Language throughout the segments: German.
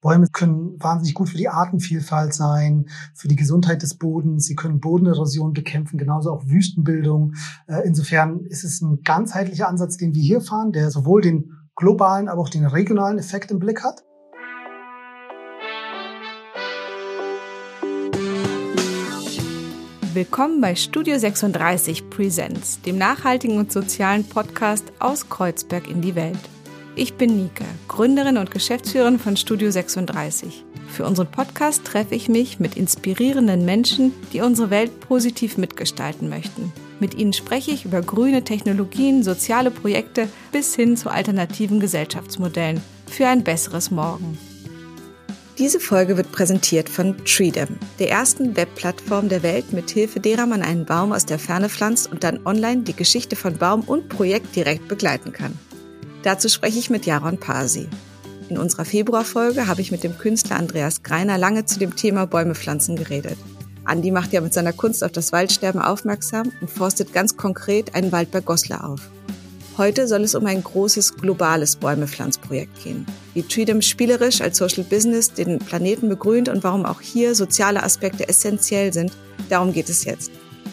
Bäume können wahnsinnig gut für die Artenvielfalt sein, für die Gesundheit des Bodens. Sie können Bodenerosion bekämpfen, genauso auch Wüstenbildung. Äh, insofern ist es ein ganzheitlicher Ansatz, den wir hier fahren, der sowohl den globalen, aber auch den regionalen Effekt im Blick hat. Willkommen bei Studio 36 Presents, dem nachhaltigen und sozialen Podcast aus Kreuzberg in die Welt. Ich bin Nike, Gründerin und Geschäftsführerin von Studio 36. Für unseren Podcast treffe ich mich mit inspirierenden Menschen, die unsere Welt positiv mitgestalten möchten. Mit ihnen spreche ich über grüne Technologien, soziale Projekte bis hin zu alternativen Gesellschaftsmodellen für ein besseres Morgen. Diese Folge wird präsentiert von Treedom, der ersten Webplattform der Welt, mit Hilfe derer man einen Baum aus der Ferne pflanzt und dann online die Geschichte von Baum und Projekt direkt begleiten kann. Dazu spreche ich mit Jaron Pasi. In unserer Februarfolge habe ich mit dem Künstler Andreas Greiner lange zu dem Thema Bäume pflanzen geredet. Andi macht ja mit seiner Kunst auf das Waldsterben aufmerksam und forstet ganz konkret einen Wald bei Goslar auf. Heute soll es um ein großes globales Bäumepflanzprojekt gehen. Wie Treedom spielerisch als Social Business den Planeten begrünt und warum auch hier soziale Aspekte essentiell sind, darum geht es jetzt.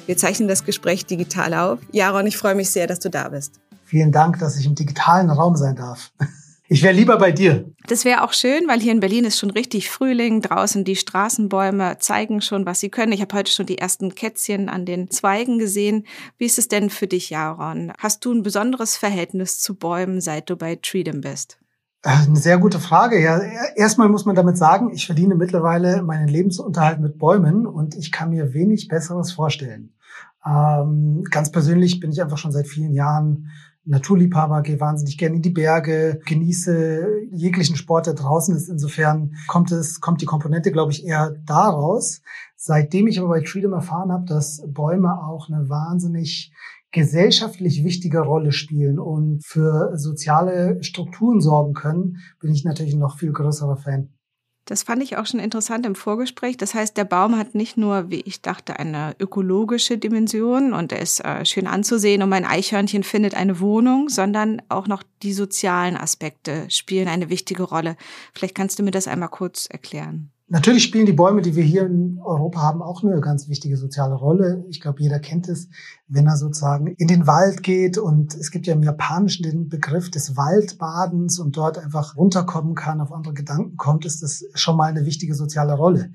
Wir zeichnen das Gespräch digital auf. Jaron, ich freue mich sehr, dass du da bist. Vielen Dank, dass ich im digitalen Raum sein darf. Ich wäre lieber bei dir. Das wäre auch schön, weil hier in Berlin ist schon richtig Frühling. Draußen die Straßenbäume zeigen schon, was sie können. Ich habe heute schon die ersten Kätzchen an den Zweigen gesehen. Wie ist es denn für dich, Jaron? Hast du ein besonderes Verhältnis zu Bäumen, seit du bei Treedom bist? Äh, eine sehr gute Frage. Ja, erstmal muss man damit sagen, ich verdiene mittlerweile meinen Lebensunterhalt mit Bäumen und ich kann mir wenig Besseres vorstellen. Ähm, ganz persönlich bin ich einfach schon seit vielen Jahren Naturliebhaber, gehe wahnsinnig gerne in die Berge, genieße jeglichen Sport, der draußen ist. Insofern kommt es, kommt die Komponente, glaube ich, eher daraus. Seitdem ich aber bei Freedom erfahren habe, dass Bäume auch eine wahnsinnig gesellschaftlich wichtige Rolle spielen und für soziale Strukturen sorgen können, bin ich natürlich ein noch viel größerer Fan. Das fand ich auch schon interessant im Vorgespräch. Das heißt, der Baum hat nicht nur, wie ich dachte, eine ökologische Dimension und er ist äh, schön anzusehen und mein Eichhörnchen findet eine Wohnung, sondern auch noch die sozialen Aspekte spielen eine wichtige Rolle. Vielleicht kannst du mir das einmal kurz erklären. Natürlich spielen die Bäume, die wir hier in Europa haben, auch eine ganz wichtige soziale Rolle. Ich glaube, jeder kennt es, wenn er sozusagen in den Wald geht und es gibt ja im Japanischen den Begriff des Waldbadens und dort einfach runterkommen kann, auf andere Gedanken kommt, ist das schon mal eine wichtige soziale Rolle.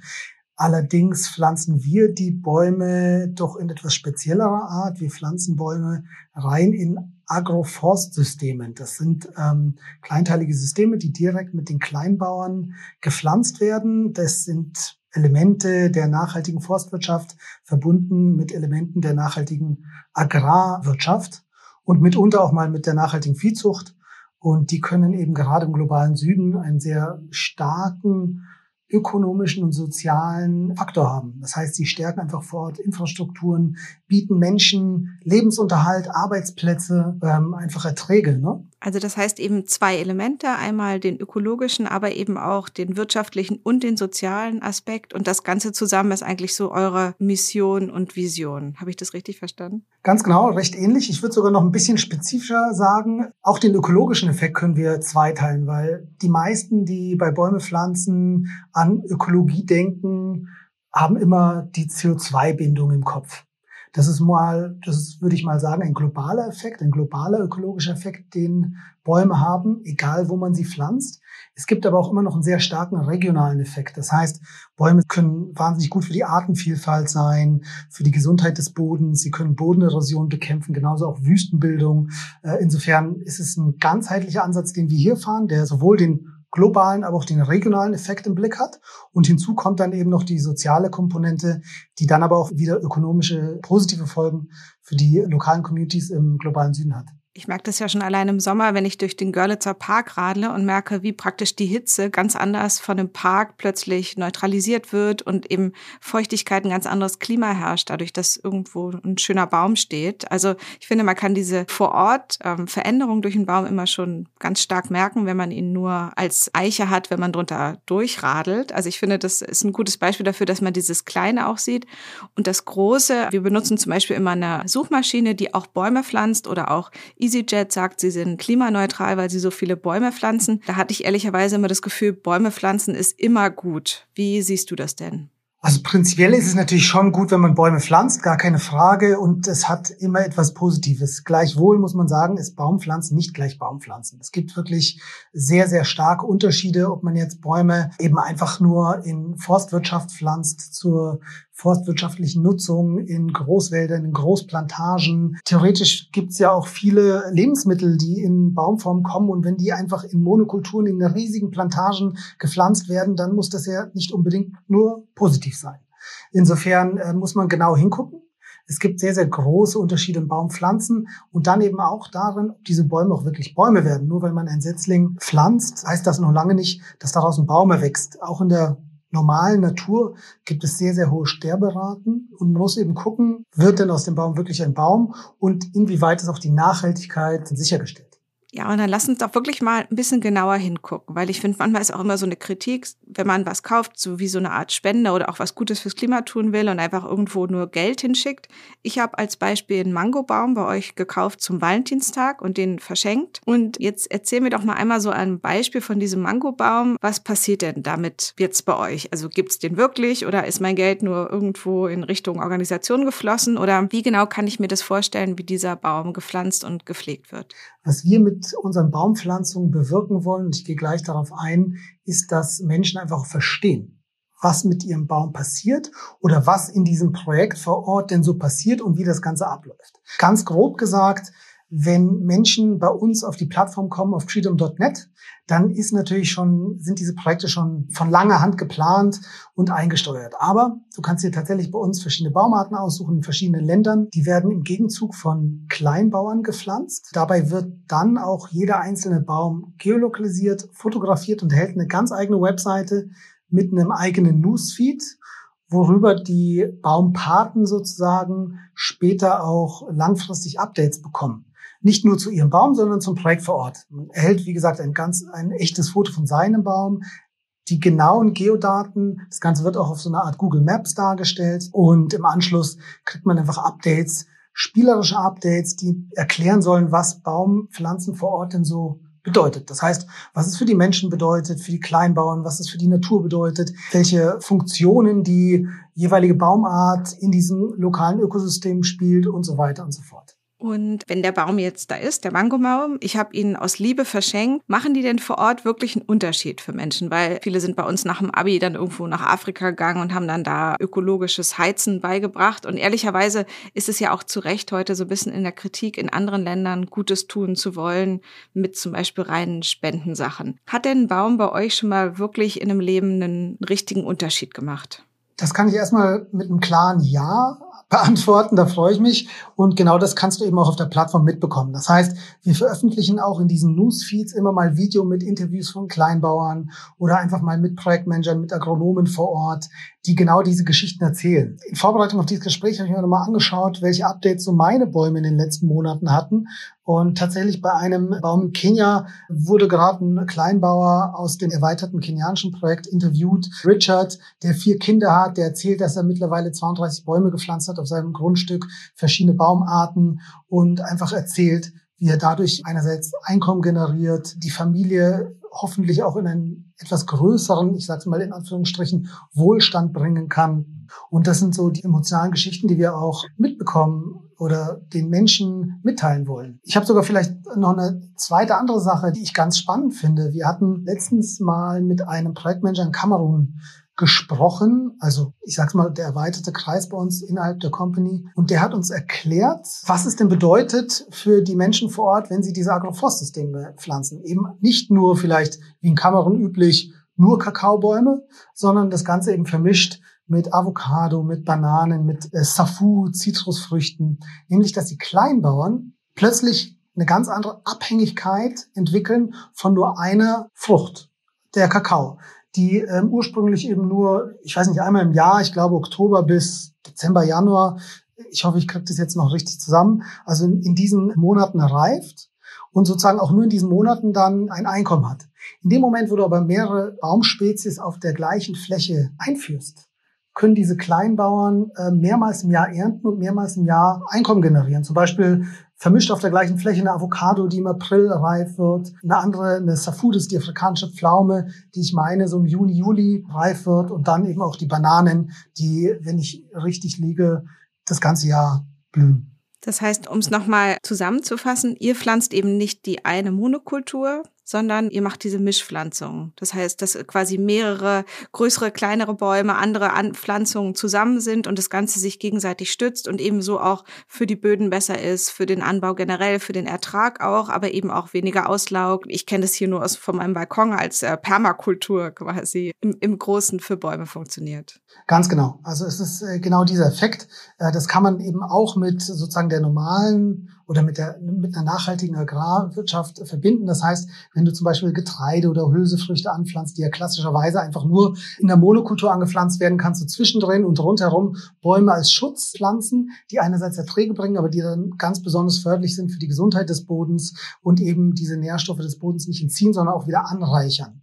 Allerdings pflanzen wir die Bäume doch in etwas speziellerer Art. Wir pflanzen Bäume rein in Agroforstsystemen. Das sind ähm, kleinteilige Systeme, die direkt mit den Kleinbauern gepflanzt werden. Das sind Elemente der nachhaltigen Forstwirtschaft verbunden mit Elementen der nachhaltigen Agrarwirtschaft und mitunter auch mal mit der nachhaltigen Viehzucht. Und die können eben gerade im globalen Süden einen sehr starken ökonomischen und sozialen Faktor haben. Das heißt, sie stärken einfach vor Ort Infrastrukturen, bieten Menschen Lebensunterhalt, Arbeitsplätze, ähm, einfach Erträge. Ne? Also das heißt eben zwei Elemente, einmal den ökologischen, aber eben auch den wirtschaftlichen und den sozialen Aspekt. Und das Ganze zusammen ist eigentlich so eure Mission und Vision. Habe ich das richtig verstanden? Ganz genau, recht ähnlich. Ich würde sogar noch ein bisschen spezifischer sagen. Auch den ökologischen Effekt können wir zweiteilen, weil die meisten, die bei Bäume pflanzen, an Ökologie denken, haben immer die CO2-Bindung im Kopf. Das ist mal, das ist, würde ich mal sagen, ein globaler Effekt, ein globaler ökologischer Effekt, den Bäume haben, egal wo man sie pflanzt. Es gibt aber auch immer noch einen sehr starken regionalen Effekt. Das heißt, Bäume können wahnsinnig gut für die Artenvielfalt sein, für die Gesundheit des Bodens. Sie können Bodenerosion bekämpfen, genauso auch Wüstenbildung. Äh, insofern ist es ein ganzheitlicher Ansatz, den wir hier fahren, der sowohl den globalen, aber auch den regionalen Effekt im Blick hat. Und hinzu kommt dann eben noch die soziale Komponente, die dann aber auch wieder ökonomische positive Folgen für die lokalen Communities im globalen Süden hat. Ich merke das ja schon allein im Sommer, wenn ich durch den Görlitzer Park radle und merke, wie praktisch die Hitze ganz anders von dem Park plötzlich neutralisiert wird und eben Feuchtigkeit ein ganz anderes Klima herrscht, dadurch, dass irgendwo ein schöner Baum steht. Also ich finde, man kann diese vor Ort ähm, Veränderung durch einen Baum immer schon ganz stark merken, wenn man ihn nur als Eiche hat, wenn man drunter durchradelt. Also ich finde, das ist ein gutes Beispiel dafür, dass man dieses Kleine auch sieht. Und das Große, wir benutzen zum Beispiel immer eine Suchmaschine, die auch Bäume pflanzt oder auch EasyJet sagt, sie sind klimaneutral, weil sie so viele Bäume pflanzen. Da hatte ich ehrlicherweise immer das Gefühl, Bäume pflanzen ist immer gut. Wie siehst du das denn? Also prinzipiell ist es natürlich schon gut, wenn man Bäume pflanzt, gar keine Frage. Und es hat immer etwas Positives. Gleichwohl muss man sagen, ist Baumpflanzen nicht gleich Baumpflanzen. Es gibt wirklich sehr, sehr starke Unterschiede, ob man jetzt Bäume eben einfach nur in Forstwirtschaft pflanzt zur forstwirtschaftlichen Nutzung, in Großwäldern, in Großplantagen. Theoretisch gibt's ja auch viele Lebensmittel, die in Baumform kommen und wenn die einfach in Monokulturen, in riesigen Plantagen gepflanzt werden, dann muss das ja nicht unbedingt nur positiv sein. Insofern äh, muss man genau hingucken. Es gibt sehr, sehr große Unterschiede in Baumpflanzen und dann eben auch darin, ob diese Bäume auch wirklich Bäume werden. Nur weil man ein Setzling pflanzt, heißt das noch lange nicht, dass daraus ein Baum erwächst. Auch in der normalen Natur gibt es sehr, sehr hohe Sterberaten und man muss eben gucken, wird denn aus dem Baum wirklich ein Baum und inwieweit ist auch die Nachhaltigkeit sichergestellt. Ja, und dann lass uns doch wirklich mal ein bisschen genauer hingucken, weil ich finde, manchmal ist auch immer so eine Kritik, wenn man was kauft, so wie so eine Art Spende oder auch was Gutes fürs Klima tun will und einfach irgendwo nur Geld hinschickt. Ich habe als Beispiel einen Mangobaum bei euch gekauft zum Valentinstag und den verschenkt. Und jetzt erzähl mir doch mal einmal so ein Beispiel von diesem Mangobaum. Was passiert denn damit jetzt bei euch? Also gibt's den wirklich oder ist mein Geld nur irgendwo in Richtung Organisation geflossen? Oder wie genau kann ich mir das vorstellen, wie dieser Baum gepflanzt und gepflegt wird? Was wir mit unseren Baumpflanzungen bewirken wollen, und ich gehe gleich darauf ein, ist, dass Menschen einfach verstehen, was mit ihrem Baum passiert oder was in diesem Projekt vor Ort denn so passiert und wie das Ganze abläuft. Ganz grob gesagt, wenn Menschen bei uns auf die Plattform kommen, auf freedom.net, dann ist natürlich schon, sind diese Projekte schon von langer Hand geplant und eingesteuert. Aber du kannst dir tatsächlich bei uns verschiedene Baumarten aussuchen in verschiedenen Ländern. Die werden im Gegenzug von Kleinbauern gepflanzt. Dabei wird dann auch jeder einzelne Baum geolokalisiert, fotografiert und erhält eine ganz eigene Webseite mit einem eigenen Newsfeed worüber die Baumpaten sozusagen später auch langfristig Updates bekommen nicht nur zu ihrem Baum, sondern zum Projekt vor Ort. Man erhält, wie gesagt, ein ganz, ein echtes Foto von seinem Baum, die genauen Geodaten. Das Ganze wird auch auf so einer Art Google Maps dargestellt und im Anschluss kriegt man einfach Updates, spielerische Updates, die erklären sollen, was Baumpflanzen vor Ort denn so bedeutet. Das heißt, was es für die Menschen bedeutet, für die Kleinbauern, was es für die Natur bedeutet, welche Funktionen die jeweilige Baumart in diesem lokalen Ökosystem spielt und so weiter und so fort. Und wenn der Baum jetzt da ist, der Mangobaum, ich habe ihn aus Liebe verschenkt, machen die denn vor Ort wirklich einen Unterschied für Menschen? Weil viele sind bei uns nach dem Abi dann irgendwo nach Afrika gegangen und haben dann da ökologisches Heizen beigebracht. Und ehrlicherweise ist es ja auch zu Recht heute so ein bisschen in der Kritik, in anderen Ländern Gutes tun zu wollen, mit zum Beispiel reinen Spendensachen. Hat denn ein Baum bei euch schon mal wirklich in einem Leben einen richtigen Unterschied gemacht? Das kann ich erstmal mit einem klaren Ja beantworten, da freue ich mich. Und genau das kannst du eben auch auf der Plattform mitbekommen. Das heißt, wir veröffentlichen auch in diesen Newsfeeds immer mal Video mit Interviews von Kleinbauern oder einfach mal mit Projektmanagern, mit Agronomen vor Ort, die genau diese Geschichten erzählen. In Vorbereitung auf dieses Gespräch habe ich mir nochmal angeschaut, welche Updates so meine Bäume in den letzten Monaten hatten. Und tatsächlich bei einem Baum in Kenia wurde gerade ein Kleinbauer aus dem erweiterten kenianischen Projekt interviewt. Richard, der vier Kinder hat, der erzählt, dass er mittlerweile 32 Bäume gepflanzt hat auf seinem Grundstück, verschiedene Baumarten und einfach erzählt, wie er dadurch einerseits Einkommen generiert, die Familie hoffentlich auch in einen etwas größeren, ich sage mal in Anführungsstrichen, Wohlstand bringen kann. Und das sind so die emotionalen Geschichten, die wir auch mitbekommen oder den Menschen mitteilen wollen. Ich habe sogar vielleicht noch eine zweite andere Sache, die ich ganz spannend finde. Wir hatten letztens mal mit einem Projektmanager in Kamerun gesprochen, also ich sag's mal, der erweiterte Kreis bei uns innerhalb der Company. Und der hat uns erklärt, was es denn bedeutet für die Menschen vor Ort, wenn sie diese Agroforstsysteme pflanzen. Eben nicht nur vielleicht wie in Kamerun üblich nur Kakaobäume, sondern das Ganze eben vermischt mit Avocado, mit Bananen, mit äh, Safu, Zitrusfrüchten. Nämlich, dass die Kleinbauern plötzlich eine ganz andere Abhängigkeit entwickeln von nur einer Frucht, der Kakao die ähm, ursprünglich eben nur, ich weiß nicht, einmal im Jahr, ich glaube Oktober bis Dezember, Januar, ich hoffe, ich kriege das jetzt noch richtig zusammen, also in, in diesen Monaten reift und sozusagen auch nur in diesen Monaten dann ein Einkommen hat. In dem Moment, wo du aber mehrere Baumspezies auf der gleichen Fläche einführst, können diese Kleinbauern äh, mehrmals im Jahr ernten und mehrmals im Jahr Einkommen generieren. Zum Beispiel vermischt auf der gleichen Fläche eine Avocado, die im April reif wird, eine andere, eine Safudis, die afrikanische Pflaume, die ich meine, so im Juni, Juli reif wird und dann eben auch die Bananen, die, wenn ich richtig liege, das ganze Jahr blühen. Das heißt, um es nochmal zusammenzufassen, ihr pflanzt eben nicht die eine Monokultur, sondern ihr macht diese Mischpflanzung. Das heißt, dass quasi mehrere größere, kleinere Bäume, andere Anpflanzungen zusammen sind und das Ganze sich gegenseitig stützt und ebenso auch für die Böden besser ist, für den Anbau generell, für den Ertrag auch, aber eben auch weniger Auslaug. Ich kenne das hier nur aus von meinem Balkon als äh, Permakultur quasi im, im Großen für Bäume funktioniert. Ganz genau. Also es ist äh, genau dieser Effekt. Äh, das kann man eben auch mit sozusagen der normalen oder mit, der, mit einer nachhaltigen Agrarwirtschaft verbinden. Das heißt, wenn du zum Beispiel Getreide oder Hülsefrüchte anpflanzt, die ja klassischerweise einfach nur in der Monokultur angepflanzt werden, kannst du zwischendrin und rundherum Bäume als Schutz pflanzen, die einerseits Erträge bringen, aber die dann ganz besonders förderlich sind für die Gesundheit des Bodens und eben diese Nährstoffe des Bodens nicht entziehen, sondern auch wieder anreichern.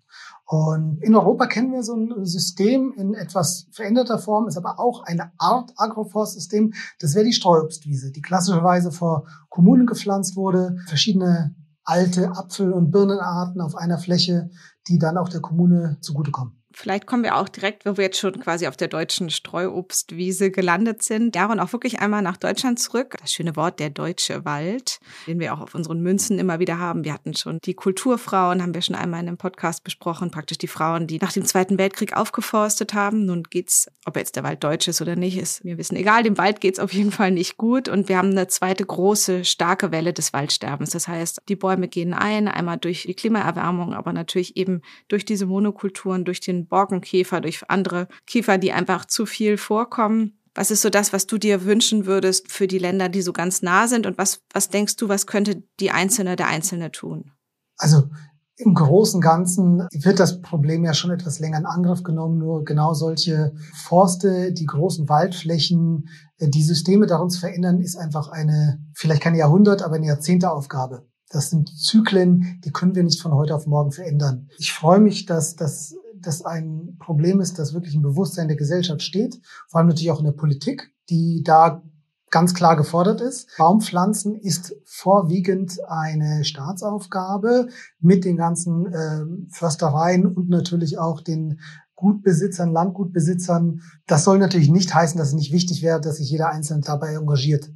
Und in Europa kennen wir so ein System in etwas veränderter Form, ist aber auch eine Art Agroforstsystem. Das wäre die Streuobstwiese, die klassischerweise vor Kommunen gepflanzt wurde. Verschiedene alte Apfel- und Birnenarten auf einer Fläche, die dann auch der Kommune zugutekommen. Vielleicht kommen wir auch direkt, wo wir jetzt schon quasi auf der deutschen Streuobstwiese gelandet sind, darin auch wirklich einmal nach Deutschland zurück. Das schöne Wort, der deutsche Wald, den wir auch auf unseren Münzen immer wieder haben. Wir hatten schon die Kulturfrauen, haben wir schon einmal in einem Podcast besprochen, praktisch die Frauen, die nach dem Zweiten Weltkrieg aufgeforstet haben. Nun geht's, ob jetzt der Wald deutsch ist oder nicht, ist mir wissen egal. Dem Wald geht's auf jeden Fall nicht gut und wir haben eine zweite große, starke Welle des Waldsterbens. Das heißt, die Bäume gehen ein, einmal durch die Klimaerwärmung, aber natürlich eben durch diese Monokulturen, durch den Borkenkäfer, durch andere Käfer, die einfach zu viel vorkommen. Was ist so das, was du dir wünschen würdest für die Länder, die so ganz nah sind? Und was, was denkst du, was könnte die Einzelne, der Einzelne tun? Also im Großen und Ganzen wird das Problem ja schon etwas länger in Angriff genommen. Nur genau solche Forste, die großen Waldflächen, die Systeme darin zu verändern, ist einfach eine, vielleicht keine Jahrhundert, aber eine Jahrzehnteaufgabe. Das sind Zyklen, die können wir nicht von heute auf morgen verändern. Ich freue mich, dass das das ein Problem ist, das wirklich im Bewusstsein der Gesellschaft steht, vor allem natürlich auch in der Politik, die da ganz klar gefordert ist. Baumpflanzen ist vorwiegend eine Staatsaufgabe mit den ganzen äh, Förstereien und natürlich auch den Gutbesitzern, Landgutbesitzern. Das soll natürlich nicht heißen, dass es nicht wichtig wäre, dass sich jeder Einzelne dabei engagiert.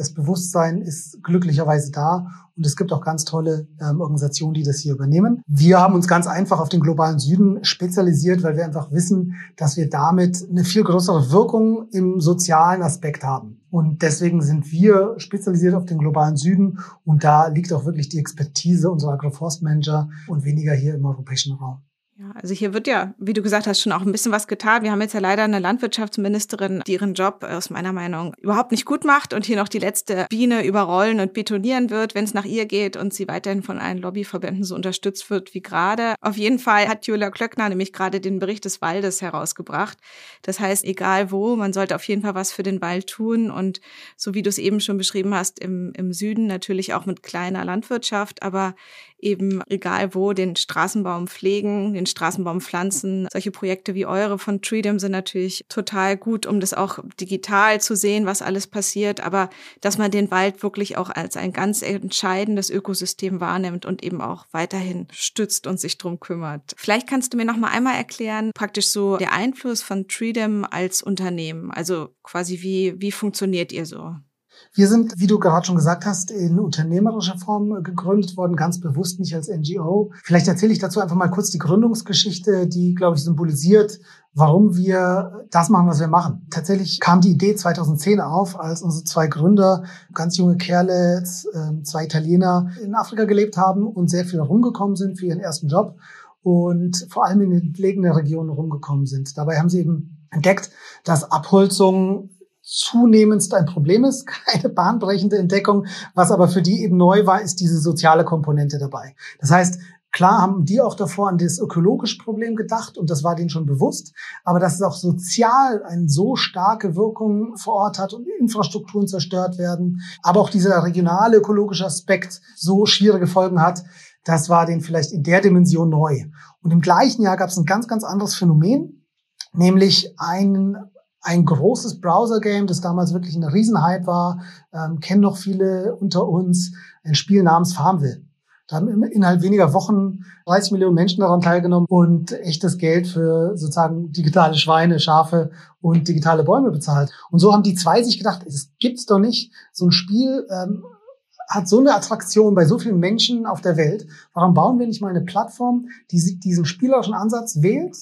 Das Bewusstsein ist glücklicherweise da und es gibt auch ganz tolle ähm, Organisationen, die das hier übernehmen. Wir haben uns ganz einfach auf den globalen Süden spezialisiert, weil wir einfach wissen, dass wir damit eine viel größere Wirkung im sozialen Aspekt haben. Und deswegen sind wir spezialisiert auf den globalen Süden und da liegt auch wirklich die Expertise unserer Agroforstmanager und weniger hier im europäischen Raum. Ja, also hier wird ja, wie du gesagt hast, schon auch ein bisschen was getan. Wir haben jetzt ja leider eine Landwirtschaftsministerin, die ihren Job aus meiner Meinung überhaupt nicht gut macht und hier noch die letzte Biene überrollen und betonieren wird, wenn es nach ihr geht und sie weiterhin von allen Lobbyverbänden so unterstützt wird wie gerade. Auf jeden Fall hat Julia Klöckner nämlich gerade den Bericht des Waldes herausgebracht. Das heißt, egal wo, man sollte auf jeden Fall was für den Wald tun und so wie du es eben schon beschrieben hast, im, im Süden natürlich auch mit kleiner Landwirtschaft, aber eben egal wo den Straßenbaum pflegen, den Straßenbaum pflanzen. Solche Projekte wie eure von Treedom sind natürlich total gut, um das auch digital zu sehen, was alles passiert, aber dass man den Wald wirklich auch als ein ganz entscheidendes Ökosystem wahrnimmt und eben auch weiterhin stützt und sich drum kümmert. Vielleicht kannst du mir noch mal einmal erklären, praktisch so der Einfluss von Treedom als Unternehmen, also quasi wie wie funktioniert ihr so? Wir sind, wie du gerade schon gesagt hast, in unternehmerischer Form gegründet worden, ganz bewusst nicht als NGO. Vielleicht erzähle ich dazu einfach mal kurz die Gründungsgeschichte, die, glaube ich, symbolisiert, warum wir das machen, was wir machen. Tatsächlich kam die Idee 2010 auf, als unsere zwei Gründer, ganz junge Kerle, ähm, zwei Italiener, in Afrika gelebt haben und sehr viel rumgekommen sind für ihren ersten Job und vor allem in den entlegenen Regionen rumgekommen sind. Dabei haben sie eben entdeckt, dass Abholzung zunehmendst ein Problem ist, keine bahnbrechende Entdeckung. Was aber für die eben neu war, ist diese soziale Komponente dabei. Das heißt, Klar haben die auch davor an das ökologische Problem gedacht und das war denen schon bewusst, aber dass es auch sozial eine so starke Wirkung vor Ort hat und Infrastrukturen zerstört werden, aber auch dieser regionale ökologische Aspekt so schwierige Folgen hat, das war denen vielleicht in der Dimension neu. Und im gleichen Jahr gab es ein ganz, ganz anderes Phänomen, nämlich einen ein großes Browser-Game, das damals wirklich ein Riesenhype war, ähm, kennen noch viele unter uns, ein Spiel namens Farmville. Da haben innerhalb weniger Wochen 30 Millionen Menschen daran teilgenommen und echtes Geld für sozusagen digitale Schweine, Schafe und digitale Bäume bezahlt. Und so haben die zwei sich gedacht, es gibt's doch nicht. So ein Spiel ähm, hat so eine Attraktion bei so vielen Menschen auf der Welt. Warum bauen wir nicht mal eine Plattform, die diesen spielerischen Ansatz wählt,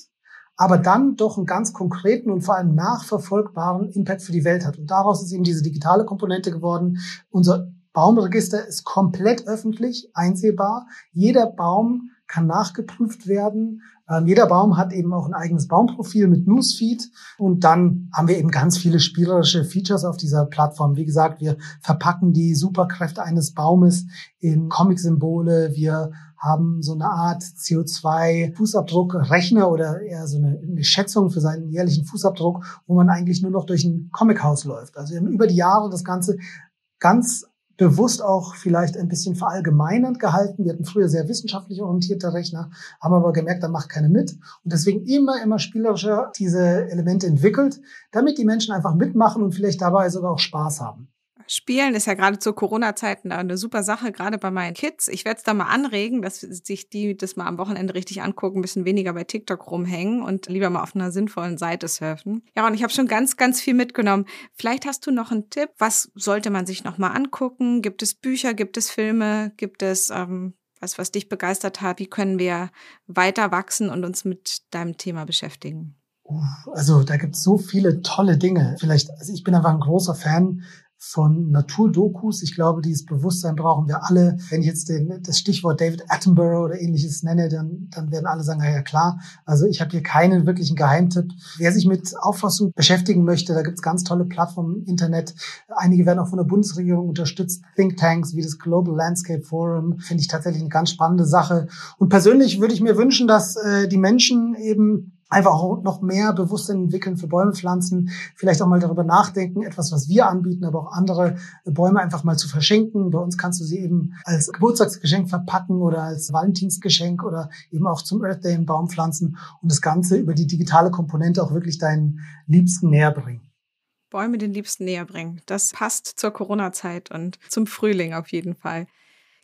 aber dann doch einen ganz konkreten und vor allem nachverfolgbaren Impact für die Welt hat. Und daraus ist eben diese digitale Komponente geworden. Unser Baumregister ist komplett öffentlich, einsehbar. Jeder Baum kann nachgeprüft werden. Ähm, jeder Baum hat eben auch ein eigenes Baumprofil mit Newsfeed. Und dann haben wir eben ganz viele spielerische Features auf dieser Plattform. Wie gesagt, wir verpacken die Superkräfte eines Baumes in Comic-Symbole. Wir haben so eine Art CO2-Fußabdruck-Rechner oder eher so eine, eine, Schätzung für seinen jährlichen Fußabdruck, wo man eigentlich nur noch durch ein Comichaus läuft. Also wir haben über die Jahre das Ganze ganz bewusst auch vielleicht ein bisschen verallgemeinernd gehalten. Wir hatten früher sehr wissenschaftlich orientierte Rechner, haben aber gemerkt, da macht keine mit. Und deswegen immer, immer spielerischer diese Elemente entwickelt, damit die Menschen einfach mitmachen und vielleicht dabei sogar auch Spaß haben. Spielen ist ja gerade zu Corona-Zeiten eine super Sache, gerade bei meinen Kids. Ich werde es da mal anregen, dass sich die das mal am Wochenende richtig angucken, ein bisschen weniger bei TikTok rumhängen und lieber mal auf einer sinnvollen Seite surfen. Ja, und ich habe schon ganz, ganz viel mitgenommen. Vielleicht hast du noch einen Tipp. Was sollte man sich noch mal angucken? Gibt es Bücher? Gibt es Filme? Gibt es ähm, was, was dich begeistert hat? Wie können wir weiter wachsen und uns mit deinem Thema beschäftigen? Also da gibt es so viele tolle Dinge. Vielleicht, also ich bin einfach ein großer Fan von Naturdokus. Ich glaube, dieses Bewusstsein brauchen wir alle. Wenn ich jetzt den, das Stichwort David Attenborough oder ähnliches nenne, dann, dann werden alle sagen, ja klar. Also ich habe hier keinen wirklichen Geheimtipp. Wer sich mit Auffassung beschäftigen möchte, da gibt's ganz tolle Plattformen im Internet. Einige werden auch von der Bundesregierung unterstützt. Thinktanks wie das Global Landscape Forum finde ich tatsächlich eine ganz spannende Sache. Und persönlich würde ich mir wünschen, dass äh, die Menschen eben einfach auch noch mehr Bewusstsein entwickeln für Bäume pflanzen, vielleicht auch mal darüber nachdenken, etwas, was wir anbieten, aber auch andere Bäume einfach mal zu verschenken. Bei uns kannst du sie eben als Geburtstagsgeschenk verpacken oder als Valentinsgeschenk oder eben auch zum Earth Day einen Baum pflanzen und das Ganze über die digitale Komponente auch wirklich deinen Liebsten näher bringen. Bäume den Liebsten näher bringen. Das passt zur Corona-Zeit und zum Frühling auf jeden Fall.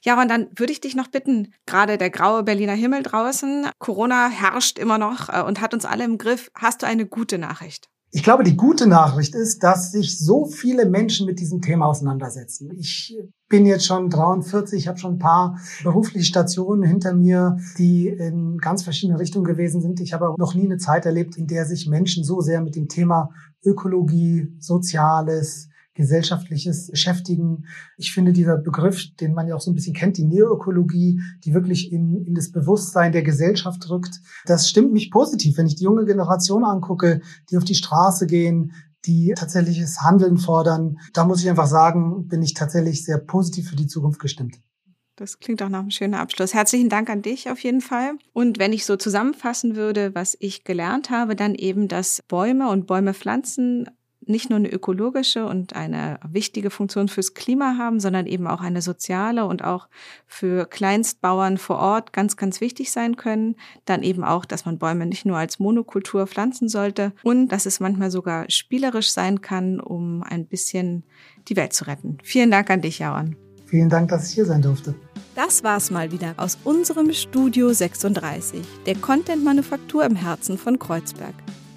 Ja, und dann würde ich dich noch bitten, gerade der graue Berliner Himmel draußen, Corona herrscht immer noch äh, und hat uns alle im Griff. Hast du eine gute Nachricht? Ich glaube, die gute Nachricht ist, dass sich so viele Menschen mit diesem Thema auseinandersetzen. Ich bin jetzt schon 43, ich habe schon ein paar berufliche Stationen hinter mir, die in ganz verschiedene Richtungen gewesen sind. Ich habe noch nie eine Zeit erlebt, in der sich Menschen so sehr mit dem Thema Ökologie, Soziales, gesellschaftliches Beschäftigen. Ich finde dieser Begriff, den man ja auch so ein bisschen kennt, die Neoökologie, die wirklich in, in das Bewusstsein der Gesellschaft rückt, das stimmt mich positiv. Wenn ich die junge Generation angucke, die auf die Straße gehen, die tatsächliches Handeln fordern, da muss ich einfach sagen, bin ich tatsächlich sehr positiv für die Zukunft gestimmt. Das klingt auch nach einem schönen Abschluss. Herzlichen Dank an dich auf jeden Fall. Und wenn ich so zusammenfassen würde, was ich gelernt habe, dann eben, dass Bäume und Bäume pflanzen nicht nur eine ökologische und eine wichtige Funktion fürs Klima haben, sondern eben auch eine soziale und auch für Kleinstbauern vor Ort ganz, ganz wichtig sein können. Dann eben auch, dass man Bäume nicht nur als Monokultur pflanzen sollte und dass es manchmal sogar spielerisch sein kann, um ein bisschen die Welt zu retten. Vielen Dank an dich, Jaron. Vielen Dank, dass ich hier sein durfte. Das war's mal wieder aus unserem Studio 36, der Content-Manufaktur im Herzen von Kreuzberg.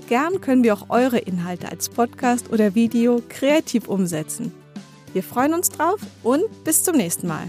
Gern können wir auch eure Inhalte als Podcast oder Video kreativ umsetzen. Wir freuen uns drauf und bis zum nächsten Mal.